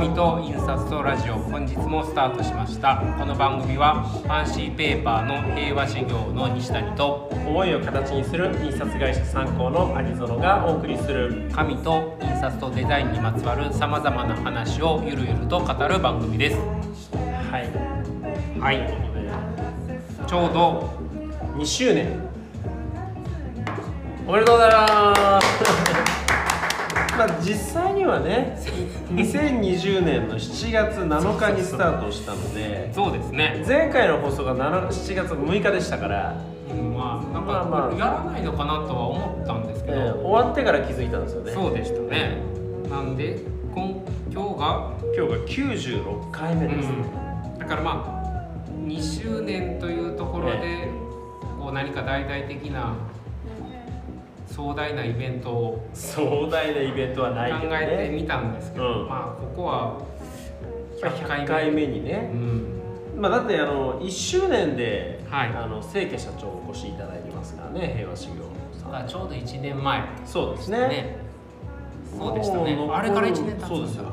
紙と印刷とラジオ本日もスタートしました。この番組はファンシーペーパーの平和修行の西谷と思いを形にする印刷会社参考のアニゾノがお送りする紙と印刷とデザインにまつわるさまざまな話をゆるゆると語る番組です。はい。はい。ちょうど2周年。おめでとうございますまあ実際にはね2020年の7月7日にスタートしたのでそうですね、前回の放送が7 7月6日でしたから、うん、まあなんか、まあまあ。やらないのかなとは思ったんですけど、えー終わってから気づいたんですよね。そうでしたね。なんで今今日が？今日が96回目です、うん、だからまあ2周年というところで、こう何か大々的な壮大なイベントを壮大なイベントは考ないけどね。えてみたんですけど、うん。まあここは100回目。100回目にうね、ん、まあ、だってあの1周年で、はい。あの清家社長お越しいただいてますからね平和修行さん。あちょうど1年前。そうですね。ね。そうでしたね。あれから1年経つそうですよ。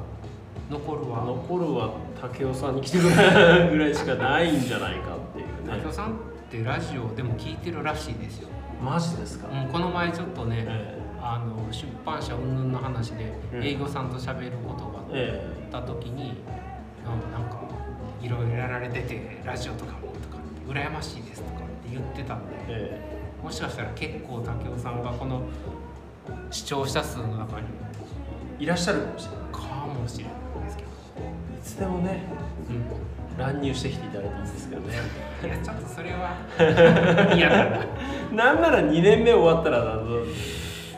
残るは。残るは武雄さんに来てくれるぐらいしかないんじゃないかっていうね。竹雄さんってラジオでも聞いてるらしいですよ、マジですか、うん、この前ちょっとね、えあの出版社云々の話でうん営業さんと喋ることがえあった時に、あなんかいろいろやられててラジオとかもとかって羨ましいですとかって言ってたんでええ。もしかしたら結構武雄さんがこの視聴者数の中にえいらっしゃるかもしれない。かもしれないですけど、いつでもね。うん、乱入してきていただいていいんですけどね。いやちょっとそれは 嫌だな。なんなら2年目終わったら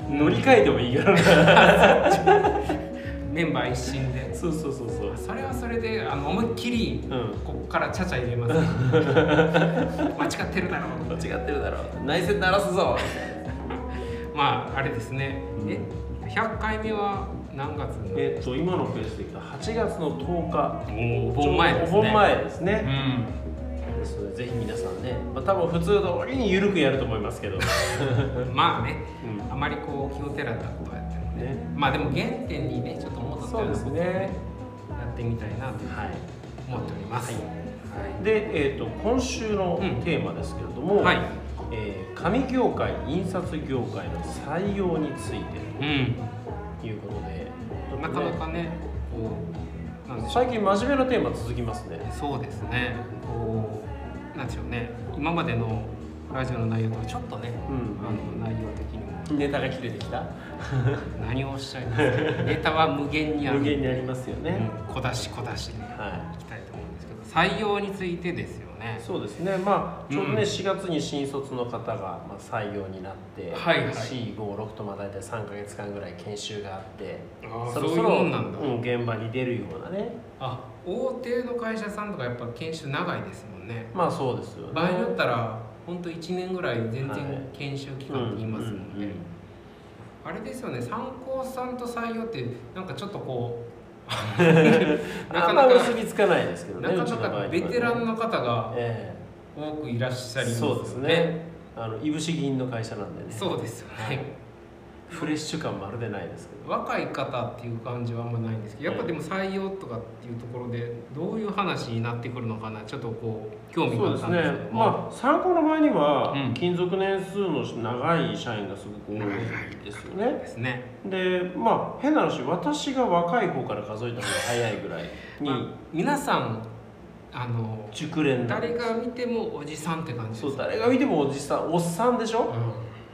乗り換えてもいいから。なメンバー一新で。そうそうそうそう。それはそれであの思いっきりうん。ここからちゃちゃ入れます。間違ってるだろう。間違ってるだろう。内戦鳴らすぞ。まああれですね、うん。え100回目は何月の？えっと今のペースでいくと8月の10日。お盆前ですね。前ですうね、ん。ですのでぜひ皆さんね、まあ、多分普通通りに緩くやると思いますけど、まあねうん。あまりこう気をてらったことはやってもね。ね。まあでも原点にねちょっと戻ったようなことをねそうですね。やってみたいなとはい思っております、はい。はで、えー、と今週のうん。テーマですけれども、はい。えー紙業界印刷業界の採用についてい、うん。ということでなかなかねこうなんでしょう。最近真面目なテーマ続きますね。そうですね。こうなんでしょうね。今までのラジオの内容とちょっとね、うん。あの内容的にも。ネタが切れてきた？何をおっしゃいますか。ネタは無限にある。無限にありますよね、うん。小出し小出しでい。はきたいと思うんですけど採用についてですよね。いそうですね。まあちょうどね、うん。4月に新卒の方が、まあ、採用になって、はいはい。C56 とまあ大体3か月間ぐらい研修があってそろそろそういうもんなんだ。うん、現場に出るようなね。あ大手の会社さんとかやっぱ研修長いですもんね。まあそうですよね。場合によったら本当1年ぐらい全はい然研修期間って言いますもんね、うんうんうん。あれですよね。参考さんと採用ってなんかちょっとこう なかなか結びつかないですけどねなかなかベテランの方がえ多くいらっしゃえりますよね。そうですね。あのいぶし銀の会社なんでね。そうですよねフレッシュ感まるでないですけど。若い方っていう感じはあんまないんですけどやっぱでも採用とかっていうところでどういう話になってくるのかなちょっとこう興味があったんですけど。もまあ参考の場合には、うん。勤続年数の長い社員がすごく多いですよね。ですね。でまあ変な話私が若い方から数えた方が早いぐらいまあに皆さんあの熟練誰が見てもおじさんって感じですそう誰が見てもおじさんおっさんでしょ、う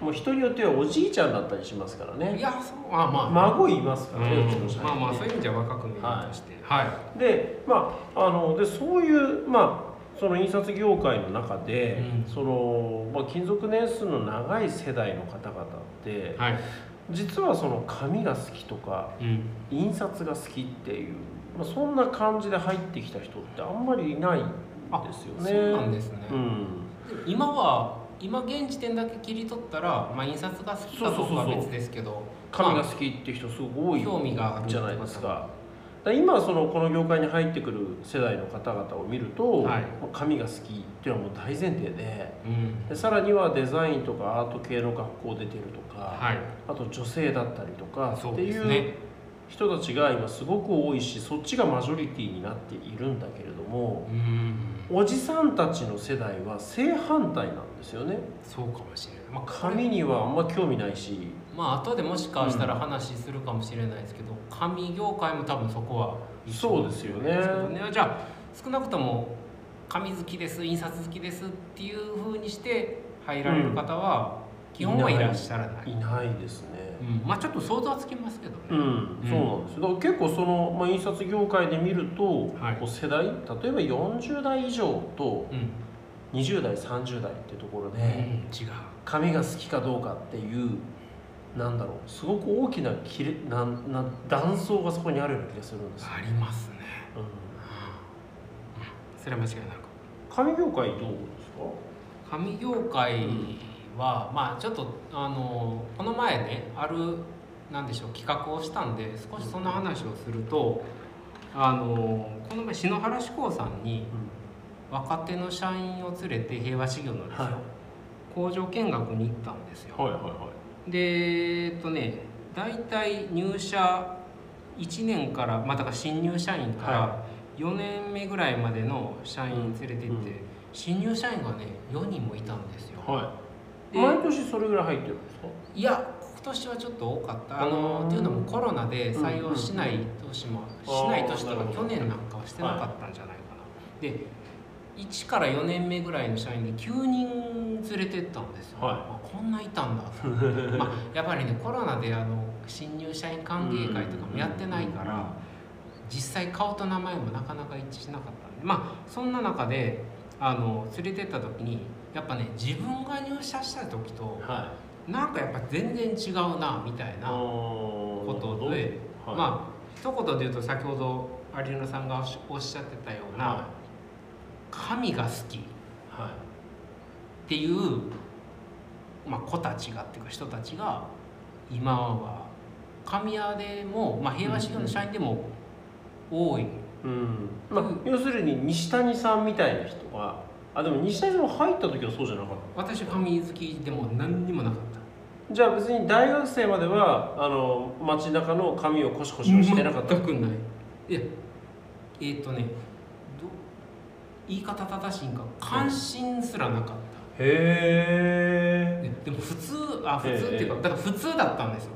もう人によってはおじいちゃんだったりしますからん、いねやそうあまあ。孫いますからね、うちの社員。まあねまあそういう意味じゃ若く見えるとして。はい、でまああのでそういうまあその印刷業界の中で、うん。そのまあ、勤続年数の長い世代の方々って、はい。実はその紙が好きとかうん、印刷が好きっていう、まあ、そんな感じで入ってきた人ってあんまりいないんですよね。そうなんですね、うん。今は今現時点だけ切り取ったら、まあ、印刷が好きかどうかは別ですけど。紙がま好きっていう人すごく多い興味があるじゃないですか。今そのこの業界に入ってくる世代の方々を見ると、はい。まあ紙が好きっていうのはもう大前提でうん。でさらにはデザインとかアート系の学校出てるとか、はい。あと女性だったりとかっていうですね人たちが今すごく多いしそっちがマジョリティになっているんだけれどもうん。おじさんたちの世代は正反対なんですよね。そうかもしれない、まあ、紙にはあんま興味ないし。まあ後でもしかしたら話するかもしれないですけど、紙業界も多分そこはそうですよね。じゃあ少なくとも紙好きです印刷好きですっていうふうにして入られる方は基本はいらっしゃらない、いないですね。うん。まあちょっと想像はつきますけどね、うん、そうなんですよ。だから結構その、まあ、印刷業界で見ると、はい。世代例えば40代以上とうん。20代30代ってところで、うん、違う。紙が好きかどうかっていうなんだろう。すごく大きな切れなんなん断層がそこにあるような気がするんですよ、ありますね。うん。それは間違いなく。紙業界どうです紙業界は、まあちょっとあのこの前ねあるなんでしょう企画をしたんで少しその話をするとあのこの前篠原志功さんに若手の社員を連れて平和修行のですよ、はい。工場見学に行ったんですよ、かはいはいはい。でえっとね大体入社1年からまあだから新入社員かはら4年目ぐらいまでの社員連れてって、うん新入社員がね4人もいたんですよ、はいで毎年それぐらい入ってるんですか？いや今年はちょっと多かった。あうのんっていうのもコロナで採用しない年も、うんしない年とか去年なんかはしてなかったんじゃないかな、で1から4年目ぐらいの社員で9人連れてったんですよ、はい。あこんないたんだ。と まあやっぱりねコロナであの新入社員歓迎会とかもやってないから、実際顔と名前もなかなか一致しなかったんでまあそんな中であの連れてった時にやっぱね自分が入社した時とはい。なんかやっぱ全然違うなみたいなこことで、はい、まあ一言で言うと先ほど有野さんがおっしゃってたような、は神が好き。っていう、まあ、子たちがっていうか人たちが今は神谷でも、まあ、平和修行の社員でも多い、いうん。まあ、要するに西谷さんみたいな人はあでも西谷さんも入った時はそうじゃなかっ私は神好きでも何にもなかった。たじゃあ別に大学生まではあの街中の髪をコシコシはしてなかった？全くない。いやえーっ、とねど言い方正しいんか関心すらなかった、へででも普通あ普通っていうか、ええ。だから普通だったんですよ。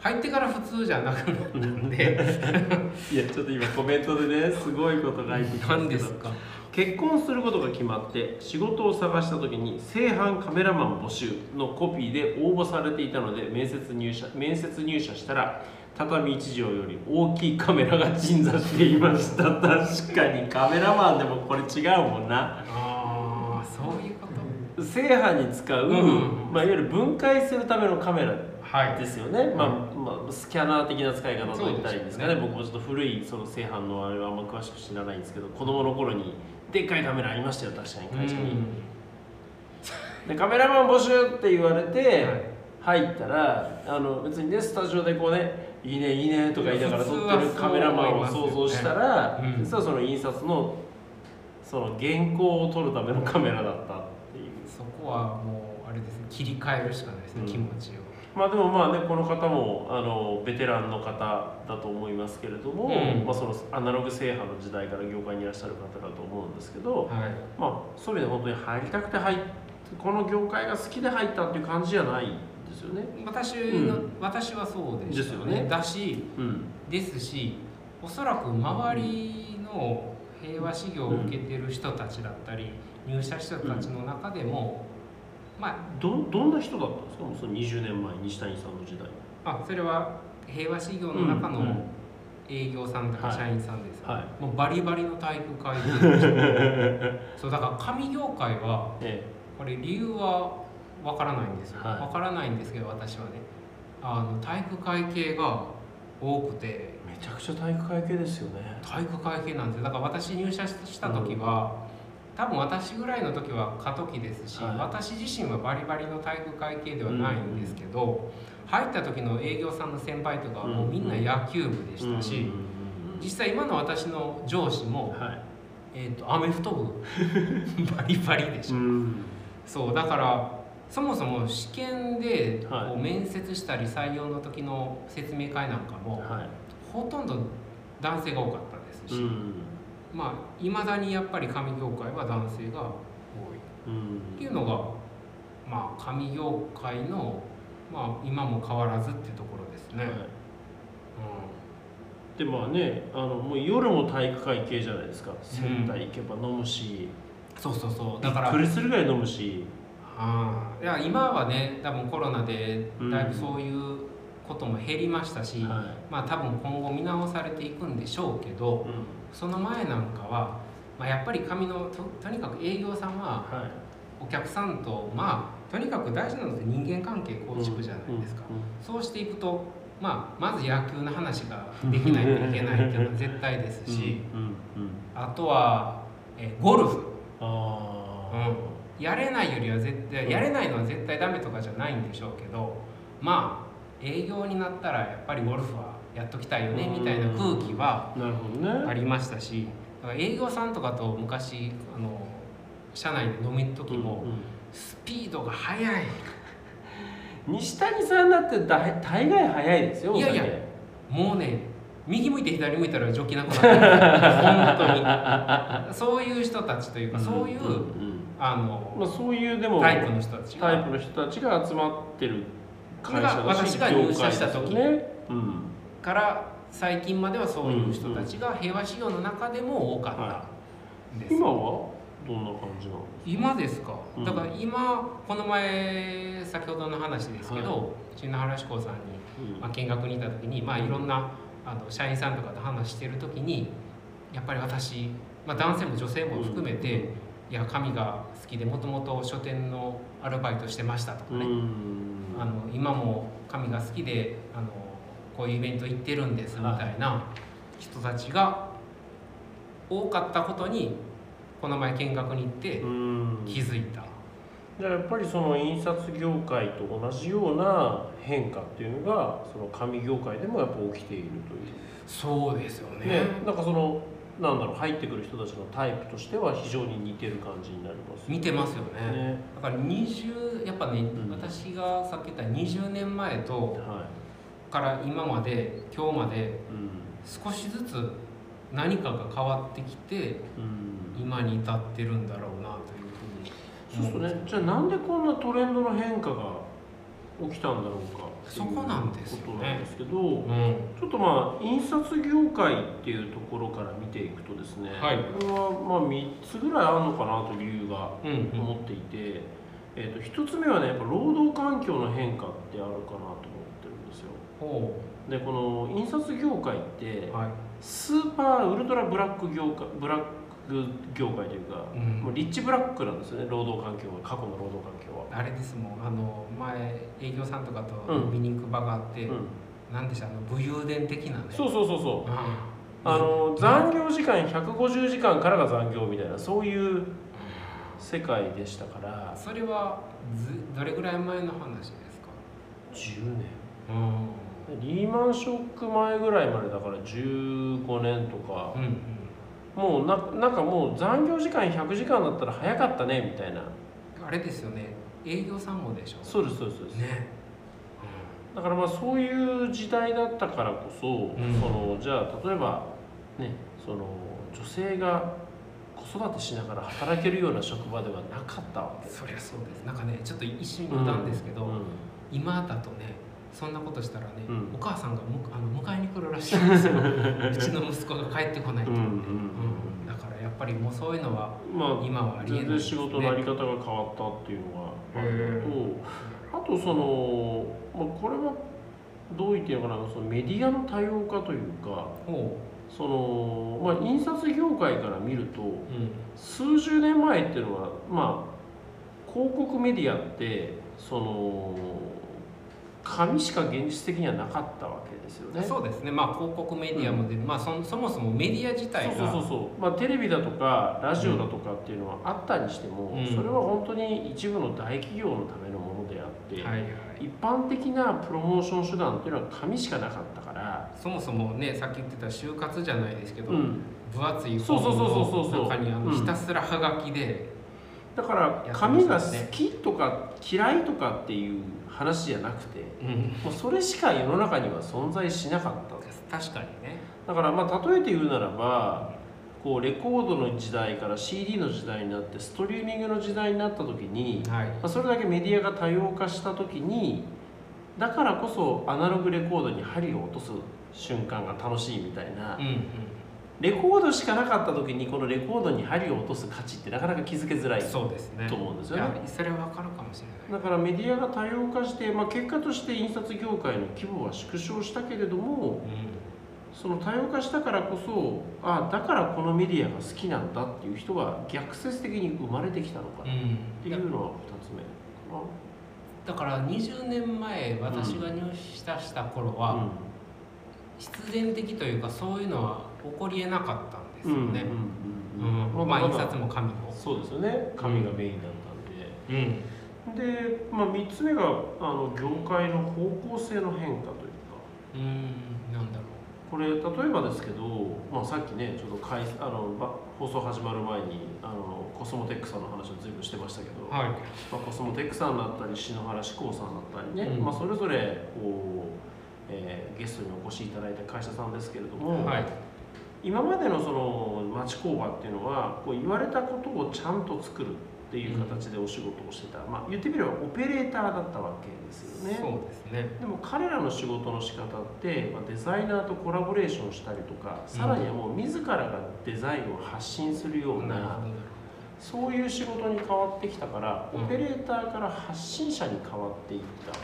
入ってから普通じゃなくなったん。でえいやちょっと今コメントでねすごいこと書いてきますけど。何ですか？結婚することが決まって仕事を探した時に正反カメラマン募集のコピーで応募されていたので面接入社面接入社したら畳一畳より大きいカメラが鎮座していました。確かにカメラマンでもこれ違うもんな。ああそういうこと。正反に使う、うん。まあ、いわゆる分解するためのカメラはですよね、まあまあ、スキャナー的な使い方と言ったらいいんですかね。ね。僕もちょっと古いその正反のあれはあんま詳しく知らないんですけど子供の頃にでっかいカメラありましたよ確かに会社に、でカメラマン募集って言われて入ったらあの別にねスタジオでこうねいいねいいねとか言いながら撮ってるカメラマンを想像したら、うん。実はその印刷のその原稿を撮るためのカメラだったっていう。そこはもうあれですね切り替えるしかないですね、うん。気持ちをまあでもまあねこの方もあのベテランの方だと思いますけれども、うん。まあ、そのアナログ制覇の時代から業界にいらっしゃる方だと思うんですけど、はい。まあそういう意味で本当に入りたくて入っこの業界が好きで入ったっていう感じじゃないんですよね。私の、うん。私はそうでしたですよね。だしうん。ですしおそらく周りの平和修行を受けてる人たちだったり、入社した人たちの中でも、まどどんな人だったんですか？その20年前西谷さんの時代。ああそれは平和修行の中うんうん。の営業さんとかはい。社員さんです、はい。もうバリバリの体育会系。で そうだから紙業界はえこれ理由はわからないんですよ、はい。わからないんですけど私はね。あの体育会系が多くて。えめちゃくちゃ体育会系ですよね。体育会系なんですよ。だから私入社した時は、多分私ぐらいの時は過渡期ですし、はい。私自身はバリバリの体育会系ではないんですけど、入った時の営業さんの先輩とかはもうみんな野球部でしたし、うんうんうん実際今の私の上司も、はい。えー、とアメフト部 バリバリでした、うんそうだからそもそも試験でこはい。う面接したり採用の時の説明会なんかも、はい。ほとんど男性が多かったですし、うんまあいまだにやっぱり紙業界は男性が多い。うん。っていうのがまあ紙業界のまあ今も変わらずっていうところですね、はい。でまあねあのもう夜も体育会系じゃないですか。仙台行けば飲むし、うん、そうそうそう。だからびっくりするぐらい飲むし。ああいや今はね多分コロナでだいぶそういうことも減りましたし、はまあ多分今後見直されていくんでしょうけどい、うんその前なんかは、まあ、やっぱり紙のととにかく営業さんははい。お客さんとまあとにかく大事なのって人間関係構築じゃないですか、そうしていくと、まあ、まず野球の話ができないといけないっていうのは 絶対ですし、あとはえゴルフ、あうん、やれないよりは絶対やれないのは絶対ダメとかじゃないんでしょうけどまあ営業になったらやっぱりゴルフはやっときたいよねみたいな空気はありましたしだから営業さんとかと昔あの社内で飲みる時もうんうん。スピードが速い。西谷さんだってだい大概早いですよいやいやもうね右向いて左向いたらジョッキなくなって そういう人たちというかそういう、んん。あのまあ、そういうでもタイプの人たちが。タイプの人たちが集まってる会社だし私が入社した時。ね、うんから最近まではそういう人たちが平和仕様の中でも多かったんです、今はどんな感じなの？今ですか、うん。だから今この前先ほどの話ですけど、は新原志向さんに、まあ、見学に行った時に、まあ、いろんなあの社員さんとかと話してる時にやっぱり私、まあ、男性も女性も含めて、いや紙が好きでもともと書店のアルバイトしてましたとかね、うん。あの今も紙が好きであのこういうイベント行ってるんですみたいな人たちが多かったことにこの前見学に行ってうん。気づいた。じゃあやっぱりその印刷業界と同じような変化っていうのがその紙業界でもやっぱ起きているという。そうですよね。ね、なんかそのなんだろう入ってくる人たちのタイプとしては非常に似てる感じになります見てますよね。ね。だから20やっぱね、ん。私がさっき言った20年前とはから今まで今日まで少しずつ何かが変わってきてうん、今に至ってるんだろうなというふうにそうするとね。じゃあなんでこんなトレンドの変化が起きたんだろうかそこなんですよねことなんですけど、うんちょっとまあ印刷業界っていうところから見ていくとですね、はい。これはまあ3つぐらいあるのかなという理由がうん思っていて、えー、と1つ目はねやっぱ労働環境の変化ってあるかなと思でこの印刷業界ってうはい。スーパーウルトラブラック業界ブラック業界というか、うん。もうリッチブラックなんですよね労働環境は。過去の労働環境は。あれですもん。あの前営業さんとかとうん。見に行く場があって、うん、なんでしょうあの武勇伝的なね。そうそうそうそう。うん。あの残業時間150時間からが残業みたいなそういう世界でしたから。それはずどれぐらい前の話ですか？10年。うんリーマンショック前ぐらいまでだから15年とか。うんうん。もうななんかもう残業時間100時間だったら早かったねみたいな。あれですよね。営業さんもでしょ。そうですそうですそうです、ね。だからまあそういう時代だったからこそ,、ん。そのじゃあ例えばねその女性が子育てしながら働けるような職場ではなかったわけ。そりゃそうです。なんかねちょっと一瞬余談ですけど、うん。今だとねそんなことしたらね、うん。お母さんがむあの迎えに来るらしいんですよ。うちの息子が帰ってこないと、うんうんうんだからやっぱりもうそういうのはまあ今はありえ全然仕ないですね。事のあり方が変わったっていうのがあるとあとその、まあ、これはどう言っていいのかなそのメディアの多様化というかほその、まあ、印刷業界から見るとう、うん、数十年前っていうのはまあ広告メディアってその紙しか現実的にはなかったわけですよね。そうですね。まあ広告メディアもで、まあそそもそもメディア自体が。そうそうそうまあ、テレビだとかラジオだとかっていうのはあったにしても、うん。それは本当に一部の大企業のためのものであって、はいはい。一般的なプロモーション手段っていうのは紙しかなかったから、そもそもねさっき言ってた就活じゃないですけど、うん、分厚いそうそうそうそうそうそう。の中にあのうん。ひたすらはがきで、だから紙が好きとか嫌いとかっていう話じゃなくてうん。もうそれしか世の中には存在しなかった。確かにね。だからまあ例えて言うならばこうレコードの時代から CD の時代になってストリーミングの時代になった時に、はい。まあ、それだけメディアが多様化した時にだからこそアナログレコードに針を落とす瞬間が楽しいみたいな、うんうんレコードしかなかった時にこのレコードに針を落とす価値ってなかなか気づけづらいそうですね。と思うんですよね。それは分かるかもしれない。だからメディアが多様化して、まあ、結果として印刷業界の規模は縮小したけれどもその多様化したからこそあだからこのメディアが好きなんだっていう人が逆説的に生まれてきたのかなっうん、うんていうのは2つ目かだから20年前私が入試した頃は、な。必然的というかそういうのは起こりえなかったんですよね、うんうんうんうん。まあ印だ刷も紙も。そうですよね。紙がメインだったんで、うん。で、まあ、3つ目があの業界の方向性の変化というか。うん。なんだろこれ例えばですけど、まあ、さっきねちょっとかいあのば放送始まる前にあのコスモテックさんの話を随分してましたけど、うはい。まあ、コスモテックさんだったり篠原志功さんだったりね、うん。まあ、それぞれこう、えーゲストにお越しいただいた会社さんですけれども、はい今までのその町工場っていうのはこう言われたことをちゃんと作るっていう形でお仕事をしてた、まあ、言ってみればオペレーターだったわけですよね。そうですね。でも彼らの仕事の仕方って、まあ、デザイナーとコラボレーションしたりとか、さらにはもう自らがデザインを発信するような、るほど。そういう仕事に変わってきたから、うん。オペレーターから発信者に変わっていった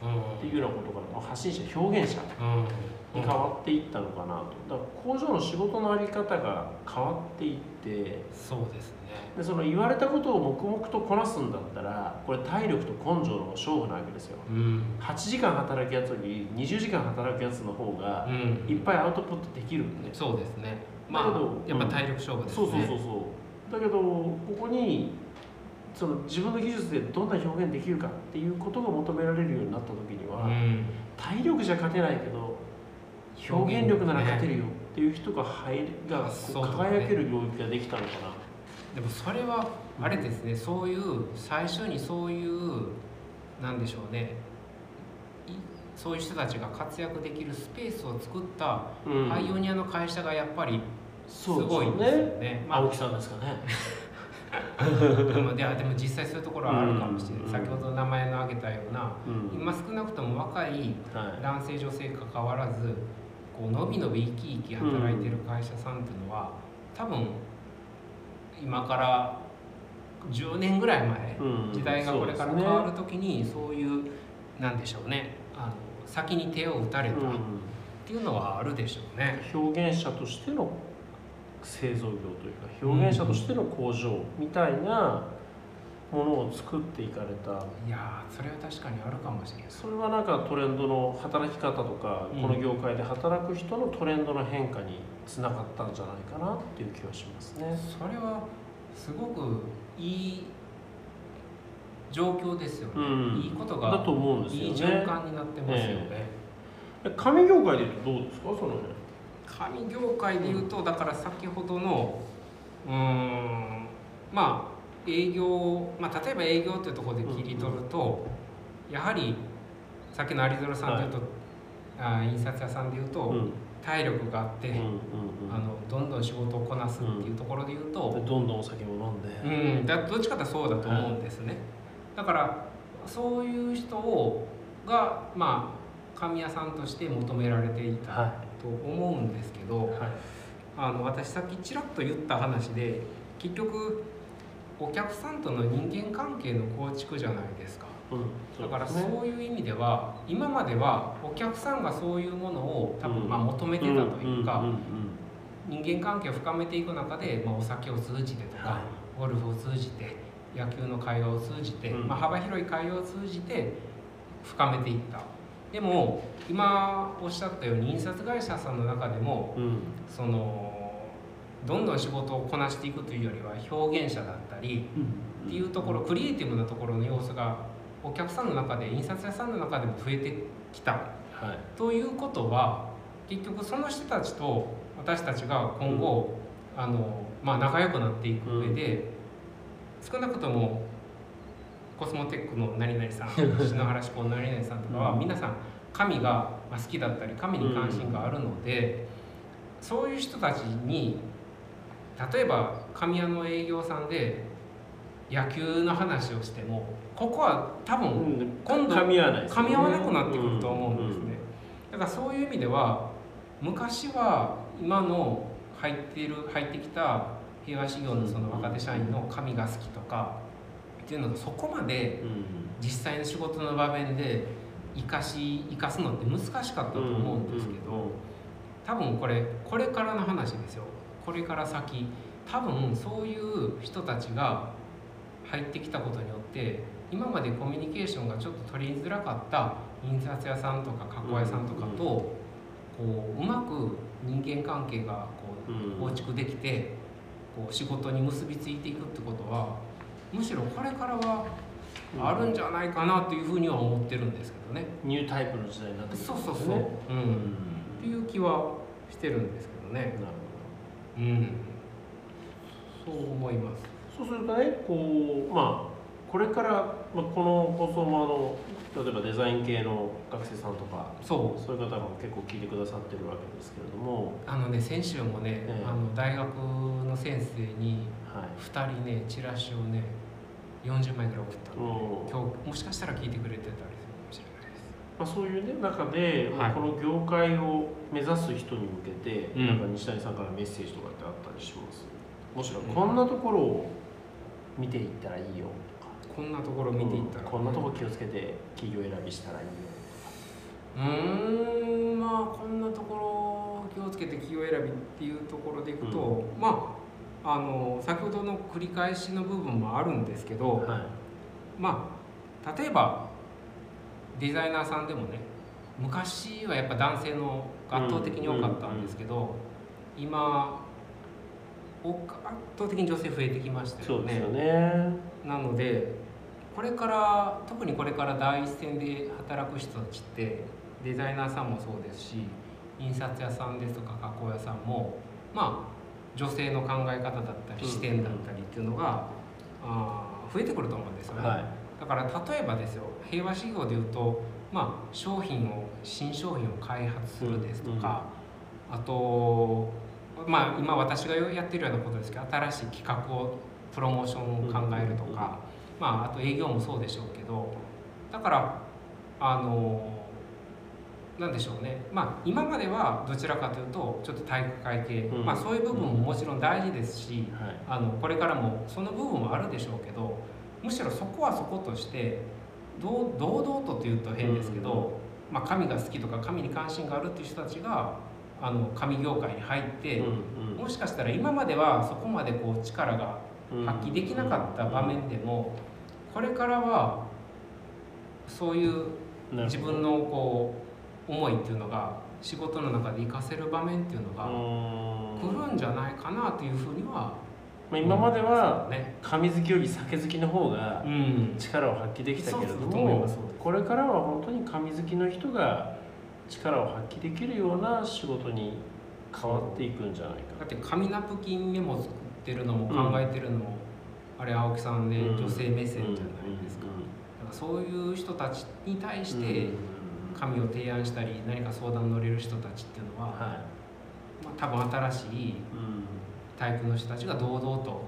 っていうようなことから、まあ発信者表現者うん。に変わっていったのかなと。だから工場の仕事の在り方が変わっていってそうですね。でその言われたことを黙々とこなすんだったらこれ体力と根性の勝負なわけですよ。うん。8時間働くやつより20時間働くやつの方がうん。いっぱいアウトプットできるんで、そうですね。まあだけどやっぱ体力勝負ですね。そうそうそうそう。だけどここにその自分の技術でどんな表現できるかっていうことが求められるようになった時には、うん体力じゃ勝てないけど表現力なら勝てるよっていう人が入りが輝ける領域ができたのかな。でもそれはあれですね、そういう最初にそういうなんでしょうねいそういう人たちが活躍できるスペースを作ったうんパイオニアの会社がやっぱりすごいんですよね。まあ青木さんですかね。でもいやでも実際そういうところはあるかもしれない、うん。先ほど名前の挙げたようなうん。今少なくとも若いはい。男性女性かかわらずこうのびのび生き生き働いてる会社さんっていうのは多分今から10年ぐらい前うん。時代がこれから変わる時にそういうなんでしょうね。あの先に手を打たれたっうん。ていうのはあるでしょうね。表現者としての製造業というか表現者としての工場みたいなものを作っていかれたいやーそれは確かにあるかもしれない。それはなんかトレンドの働き方とか、うんこの業界で働く人のトレンドの変化につながったんじゃないかなっていう気はしますね。それはすごくいい状況ですよね。うんいいことだがと思うんですいいよね。循環になってますよね。え紙業界でどうですか？そのね。紙業界でいうとだから先ほどのうーん。まあ営業、まあ、例えば営業というところで切り取ると、やはりさっきの有園さんでいうと、あ印刷屋さんでいうと、うん。体力があって、うんうんあのどんどん仕事をこなすっていうところでいうと、うん、でどんどんお酒も飲んで、うん、だどっちかというとそうだと思うんですね、だからそういう人をがまあ紙屋さんとして求められていた。はと思うんですけど、いはい。あの私さっきちらっと言った話で結局お客さんとの人間関係の構築じゃないですか。うん、だからそういう意味では今まではお客さんがそういうものを多分うん。まあ求めてたというか、人間関係を深めていく中で、まあ、お酒を通じてとか、はゴルフを通じて野球の会話を通じて、うん。まあ、幅広い会話を通じて深めていったでも今おっしゃったように印刷会社さんの中でもいうん。そのどんどん仕事をこなしていくというよりは表現者だったりっていうところクリエイティブなところの要素がお客さんの中で印刷屋さんの中でも増えてきた。はい。ということは結局その人たちと私たちが今後、あのまあ、仲良くなっていく上で、少なくともコスモテックの何々さん篠原志向の何々さんとかは、うん。皆さん神が好きだったり神に関心があるので、そういう人たちに例えば神谷の営業さんで野球の話をしてもここは多分今度噛み合わなくなってくると思うんですね、だからそういう意味では昔は今の入っている入ってきた平和修行のその若手社員の神が好きとかっていうのがそこまでうん。実際の仕事の場面で生かし生かすのって難しかったと思うんですけど多分これこれからの話ですよ。これから先。多分そういう人たちが入ってきたことによって今までコミュニケーションがちょっと取りづらかった印刷屋さんとか加工屋さんとかとこううまく人間関係がこうん。う構築できてこう仕事に結びついていくってことはむしろこれからはあるんじゃないかなというふうには思ってるんですけどね。ニュータイプの時代になってくるそうそうそう、うん、っていう気はしてるんですけどね。なるうん、そう思います。ほどそうするとねこうまあこれから、まあ、この放送もあの例えばデザイン系の学生さんとかそう。そういう方も結構聞いてくださってるわけですけれども、あのね先週もね、ええ。あの大学の先生にはい。2人ねチラシをね40枚ぐらい送ったの。で、うん今日もしかしたら聞いてくれてたりするかもしれないです。まあ、そういう、ね、中で、はい。この業界を目指す人に向けて、うん。なんか西谷さんからメッセージとかってあったりします？もしくはこんなところを見ていったらいいよこんなところ見ていったら、こんなところ気をつけて企業選びしたらいいよ。うーんまあこんなところ気をつけて企業選びっていうところでいくと、まああの先ほどの繰り返しの部分もあるんですけど、はい。まあ例えばデザイナーさんでもね昔はやっぱ男性の圧倒的に多かったんですけど、今お圧倒的に女性増えてきましたよね。そうですよね。なのでこれから特にこれから第一線で働く人たちってデザイナーさんもそうですし印刷屋さんですとか加工屋さんもまあ女性の考え方だったりうん。視点だったりっていうのが、あー増えてくると思うんですよね、はい。だから例えばですよ平和事業でいうと、まあ、商品を新商品を開発するですとか、あと、まあ、今私がやってるようなことですけど新しい企画をプロモーションを考えるとか、まあ、あと営業もそうでしょうけどだからあのなんでしょうね、まあ、今まではどちらかというとちょっと体育会系、うん。まあ、そういう部分ももちろん大事ですし、はい。あのこれからもその部分もあるでしょうけどむしろそこはそことして堂々とというと変ですけど、まあ、神が好きとか神に関心があるっていう人たちがあの神業界に入って、うんもしかしたら今まではそこまでこう力がうん。発揮できなかった場面でもこれからはそういう自分のこう思いっていうのが仕事の中で活かせる場面っていうのがうん。来るんじゃないかなというふうにはまあ、今まではね、神好きより酒好きの方がうん、力を発揮できたけれどもこれからは本当に神好きの人が力を発揮できるような仕事に変わっていくんじゃないか。だって紙ナプキンメモ作ってるのも考えてるのも、あれ青木さん。でうん。女性目線じゃないですか,、だからそういう人たちに対して紙を提案したり何か相談に乗れる人たちっていうのは、はまあ、多分新しいい、うん、タイプの人たちが堂々と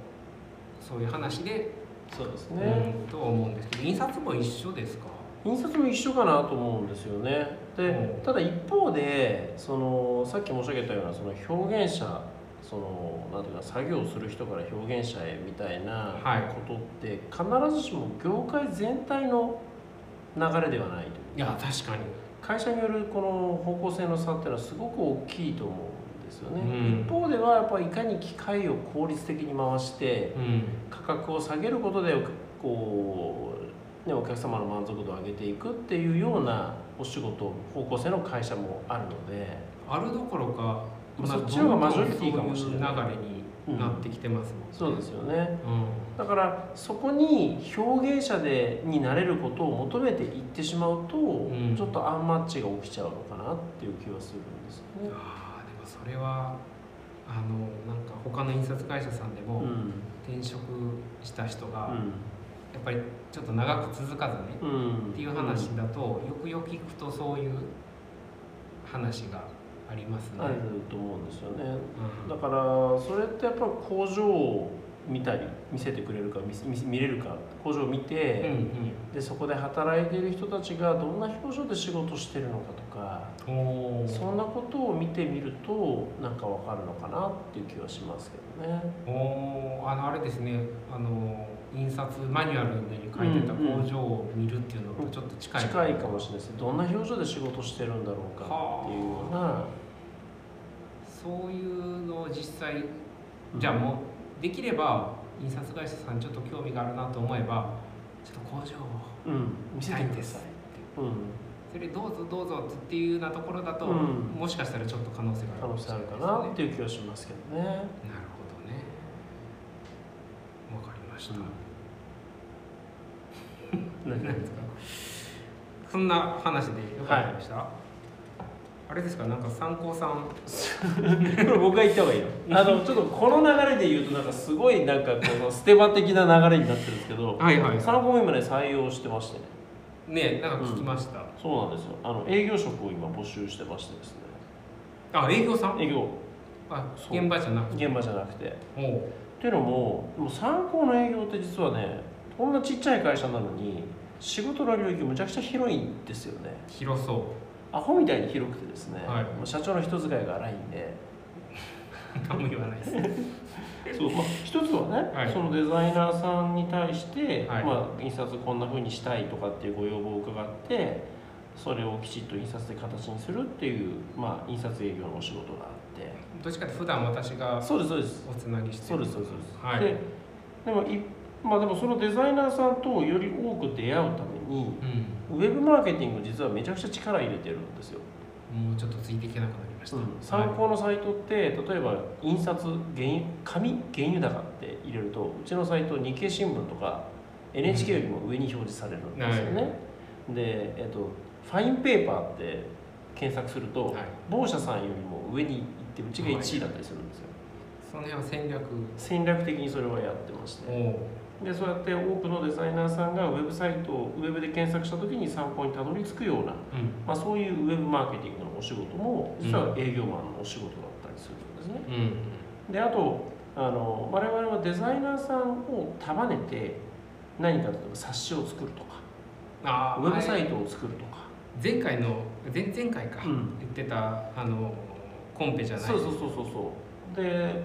そういう話で、そうですね、うん。とは思うんですけど印刷も一緒ですか？印刷も一緒かなと思うんですよねで、うん。ただ一方でそのさっき申し上げたようなその表現者そのなんていうか作業する人から表現者へみたいなはい。ことって、必ずしも業界全体の流れではないと。いういや確かに。会社によるこの方向性の差っていうのはすごく大きいと思うんですよね、うん。一方ではやっぱりいかに機械を効率的に回してうん。価格を下げることでこう、ね、お客様の満足度を上げていくっていうようなお仕事方向性の会社もあるので。あるどころかまあそっちの方がマジョリティかもしれない。流れになってきてますもんね、そうですよね。うん。だからそこに表現者でになれることを求めていってしまうと、ん。ちょっとアンマッチが起きちゃうのかなっていう気はするんですよね。あーでもそれはあのなんか他の印刷会社さんでもうん。転職した人が、うんぱりちょっと長く続かずね、うん。っていう話だと、よくよく聞くとそういう話がありますね。あると思うんですよね。うん。だからそれってやっぱり工場を見たり見せてくれるか見れるか工場を見て、うんでそこで働いている人たちがどんな表情で仕事してるのかとかそんなことを見てみるとなんかわかるのかなっていう気はしますけどね。おー。あのあれですね。あの印刷マニュアルに書いてた工場を見るっていうのとちょっと近い、近いかもしれないですね。どんな表情で仕事してるんだろうかっていうような、そういうのを実際うんじゃあもうできれば印刷会社さんちょっと興味があるなと思えばちょっと工場をうん、見せてください。うん、それどうぞどうぞっていうようなところだと、うん。もしかしたらちょっと可能性があ可能るもしれ性あるかないですね。なっていう気はしますけどね。なるほどね。わかりました、何ですか？そんな話でよかったでした、あれですか？なんか参考さん。こ れ僕が言った方がいいよ。あのちょっとこの流れで言うとなんかすごいなんかこのステマ的な流れになってるんですけど、はいはい。参考も今ね採用してましてね。ねなんか聞きました、そうなんですよ。あの営業職を今募集してましてですね。あ営業さん？営業。あ現場じゃなくて。現場じゃなくて。っていうのもでも参考の営業って実はねこんなちっちゃい会社なのに仕事の領域むちゃくちゃ広いんですよね。広そう。アホみたいに広くてですね、はい。もう社長の人使いが荒いんで。何も言わないです。そう、まあ、一つはね、はい。そのデザイナーさんに対して、はい。まあ、印刷こんな風にしたいとかっていうご要望を伺ってそれをきちっと印刷で形にするっていう、まあ、印刷営業のお仕事があって。どっちかって普段私がそうですそうです。おつなぎしてる。そうですそうです。そうです、はい。ででもいまあでもそのデザイナーさんとより多く出会うためにうん。ウェブマーケティング実はめちゃくちゃ力入れてるんですよ、もうちょっとついていけなくなりました、参考のサイトって例えば印刷原油紙原油高って入れるとうちのサイト日経新聞とか NHK よりも上に表示されるんですよね、で、えっと、ファインペーパーって検索すると、はい。某社さんよりも上に行ってうちが1位だったりするんですよ。その辺は戦略。戦略的にそれはやってまして。おでそうやって多くのデザイナーさんがウェブサイトをウェブで検索した時に参考にたどり着くような、うん。まあ、そういうウェブマーケティングのお仕事も実は営業マンのお仕事だったりするんですね。うん。であとあの我々はデザイナーさんを束ねて何か例えば冊子を作るとかあウェブサイトトを作るとか、前回の前々回か、うん。言ってたあのコンペじゃない。そうそうそうそうそう。で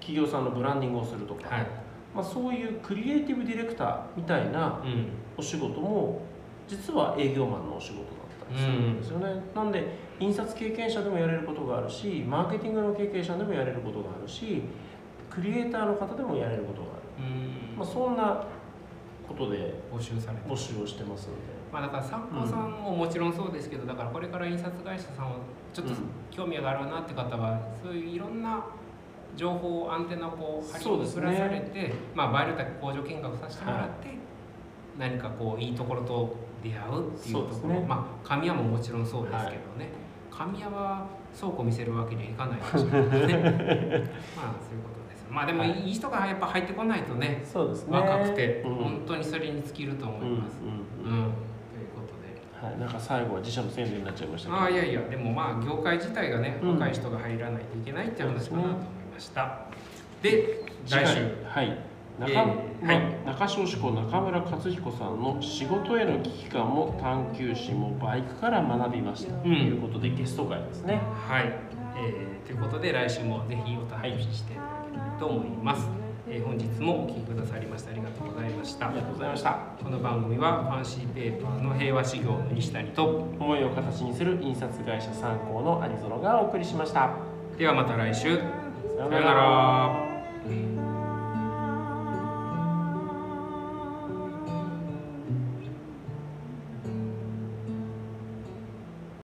企業さんのブランディングをするとか、はい、まあ、そういうクリエイティブディレクターみたいなうん、お仕事も実は営業マンのお仕事だったりするんですよね、なんで印刷経験者でもやれることがあるしマーケティングの経験者でもやれることがあるしクリエイターの方でもやれることがある、うん。まあ、そんなことで募集されて。募集をしてますので。まあだから参考さんももちろんそうですけどだからこれから印刷会社さんをちょっとうん。興味があるなって方はそういういろんな情報アンテナをこう張り巡らされて、まあ場合によっては工場見学させてもらって、何かこういいところと出会うっていうところ。ね。まあ神谷ももちろんそうですけどね、神谷は倉庫見せるわけにはいかないでしょうからね。まあそういうことですまあでもはい。いい人がやっぱ入ってこないとねそうですね。若くてうん。本当にそれに尽きると思います。うんうんうん。いうことで。はい、なんか最後は自社の宣伝になっちゃいましたけど。ああいやいやでもまあ業界自体がね、うん。若い人が入らないといけないっていう話かなと。思いました。で来週。はい。中,、えーまあはい。中小志向中村克彦さんの仕事への危機感も探求心もバイクから学びました、ということでゲスト会ですね。はい、えーということで来週もぜひお楽しみにしていただければと思います。えー本日もお聞きくださりましてありがとうございました。あり。がとうございました。この番組はファンシーペーパーの平和修行の西谷と思いを形にする印刷会社参考のアニゾロがお送りしました。ではまた来週さよさようなら。